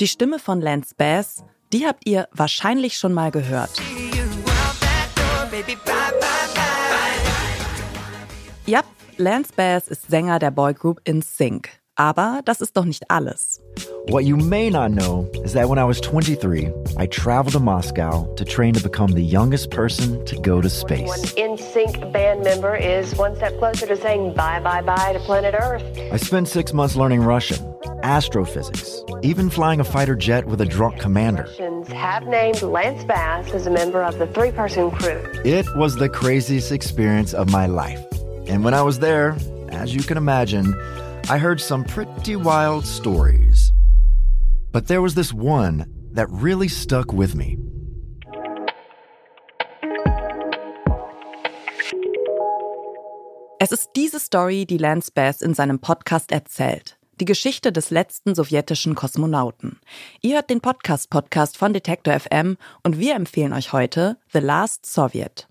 Die Stimme von Lance Bass, die habt ihr wahrscheinlich schon mal gehört. Ja, Lance Bass ist Sänger der Boygroup In Sync. Aber das ist doch nicht alles. What you may not know is that when I was 23, I traveled to Moscow to train to become the youngest person to go to space. One NSYNC band member is one step closer to saying bye bye bye to planet Earth. I spent six months learning Russian, astrophysics, even flying a fighter jet with a drunk commander. Russians have named Lance Bass as a member of the three person crew. It was the craziest experience of my life. And when I was there, as you can imagine, I heard some pretty wild stories. But there was this one that really stuck with me. Es ist diese Story, die Lance Bass in seinem Podcast erzählt. Die Geschichte des letzten sowjetischen Kosmonauten. Ihr hört den Podcast-Podcast von Detektor FM und wir empfehlen euch heute The Last Soviet.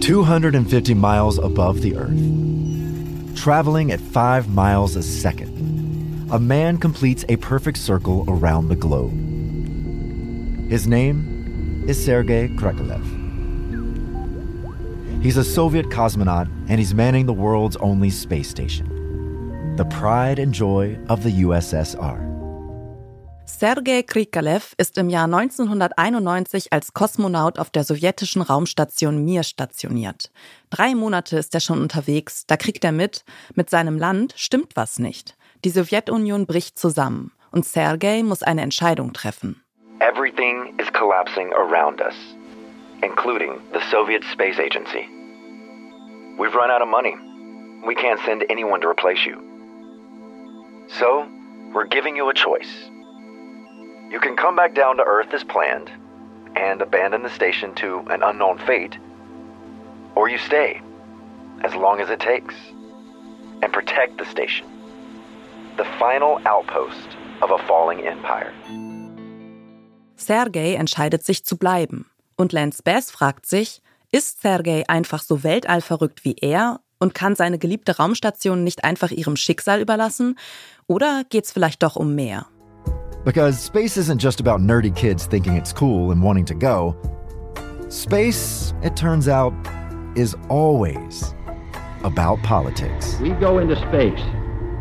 Two hundred and fifty miles above the Earth, traveling at five miles a second, a man completes a perfect circle around the globe. His name is Sergei Krikalev. He's a Soviet cosmonaut and he's manning the world's only space station, the pride and joy of the USSR. Sergei Krikalev ist im Jahr 1991 als Kosmonaut auf der sowjetischen Raumstation Mir stationiert. Drei Monate ist er schon unterwegs, da kriegt er mit, mit seinem Land stimmt was nicht. Die Sowjetunion bricht zusammen und Sergei muss eine Entscheidung treffen. Everything is collapsing around us, including the Soviet Space Agency. We've run out of money. We can't send anyone to replace you. So, we're giving you a choice. You can come back down to Earth as planned and abandon the station to an unknown fate, or you stay as long as it takes and protect the station, the final outpost of a falling empire. Sergei entscheidet sich zu bleiben. Und Lance Bass fragt sich, ist Sergei einfach so weltallverrückt wie er und kann seine geliebte Raumstation nicht einfach ihrem Schicksal überlassen? Oder geht's vielleicht doch um mehr? Because space isn't just about nerdy kids thinking it's cool and wanting to go. Space, it turns out, is always about politics. We go into space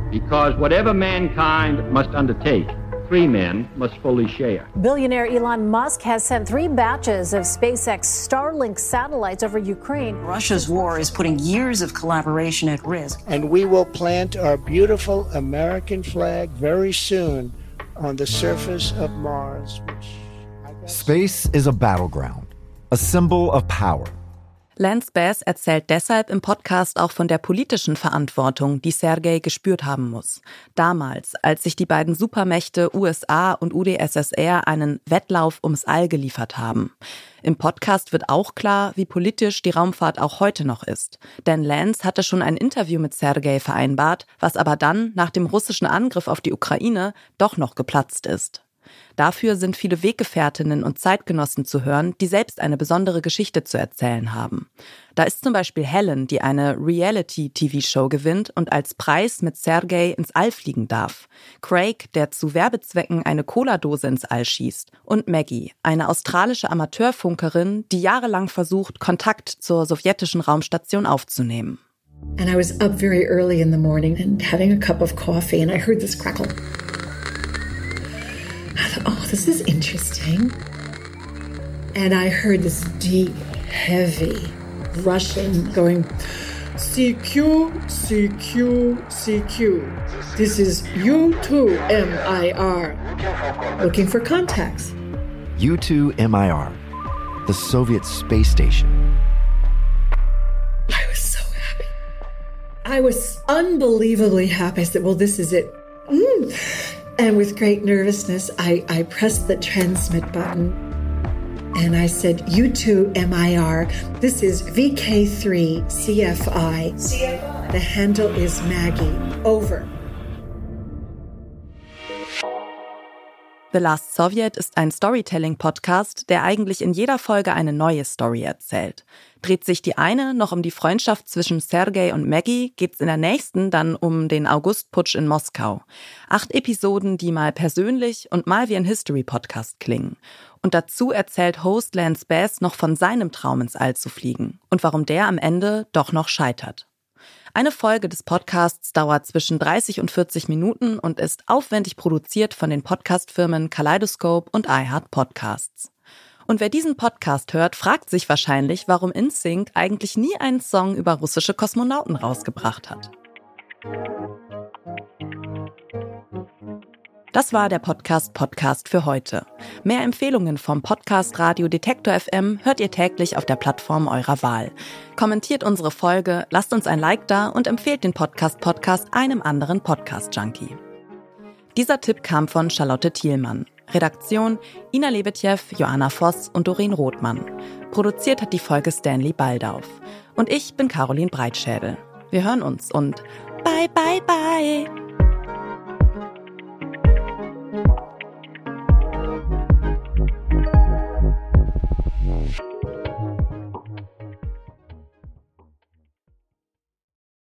because whatever mankind must undertake, three men must fully share. Billionaire Elon Musk has sent three batches of SpaceX Starlink satellites over Ukraine. Russia's war is putting years of collaboration at risk. And we will plant our beautiful American flag very soon on the surface of Mars. Space is a battleground, a symbol of power. Lance Bass erzählt deshalb im Podcast auch von der politischen Verantwortung, die Sergei gespürt haben muss. Damals, als sich die beiden Supermächte USA und UdSSR einen Wettlauf ums All geliefert haben. Im Podcast wird auch klar, wie politisch die Raumfahrt auch heute noch ist. Denn Lance hatte schon ein Interview mit Sergei vereinbart, was aber dann nach dem russischen Angriff auf die Ukraine doch noch geplatzt ist. Dafür sind viele Weggefährtinnen und Zeitgenossen zu hören, die selbst eine besondere Geschichte zu erzählen haben. Da ist zum Beispiel Helen, die eine Reality-TV-Show gewinnt und als Preis mit Sergei ins All fliegen darf. Craig, der zu Werbezwecken eine Cola-Dose ins All schießt. Und Maggie, eine australische Amateurfunkerin, die jahrelang versucht, Kontakt zur sowjetischen Raumstation aufzunehmen. And I was up very early in the morning and having a cup of coffee and I heard this crackle. I thought, oh, this is interesting. And I heard this deep, heavy Russian going, CQ, CQ, CQ. This is U2MIR. Looking for contacts. U2MIR, the Soviet space station. I was so happy. I was unbelievably happy. I said, well, this is it. Mm. And with great nervousness, I, I pressed the transmit button and I said, U2 MIR, this is VK3 CFI. CFI. The handle is Maggie. Over. The Last Soviet ist ein Storytelling-Podcast, der eigentlich in jeder Folge eine neue Story erzählt. Dreht sich die eine noch um die Freundschaft zwischen Sergei und Maggie, geht's in der nächsten dann um den Augustputsch in Moskau. Acht Episoden, die mal persönlich und mal wie ein History-Podcast klingen. Und dazu erzählt Host Lance Bass noch von seinem Traum ins All zu fliegen und warum der am Ende doch noch scheitert. Eine Folge des Podcasts dauert zwischen 30 und 40 Minuten und ist aufwendig produziert von den Podcastfirmen Kaleidoscope und iHeart Podcasts. Und wer diesen Podcast hört, fragt sich wahrscheinlich, warum InSync eigentlich nie einen Song über russische Kosmonauten rausgebracht hat. Das war der Podcast Podcast für heute. Mehr Empfehlungen vom Podcast Radio Detektor FM hört ihr täglich auf der Plattform eurer Wahl. Kommentiert unsere Folge, lasst uns ein Like da und empfehlt den Podcast Podcast einem anderen Podcast Junkie. Dieser Tipp kam von Charlotte Thielmann. Redaktion Ina Lebetjew, Joanna Voss und Doreen Rothmann. Produziert hat die Folge Stanley Baldauf. Und ich bin Caroline Breitschädel. Wir hören uns und bye bye bye.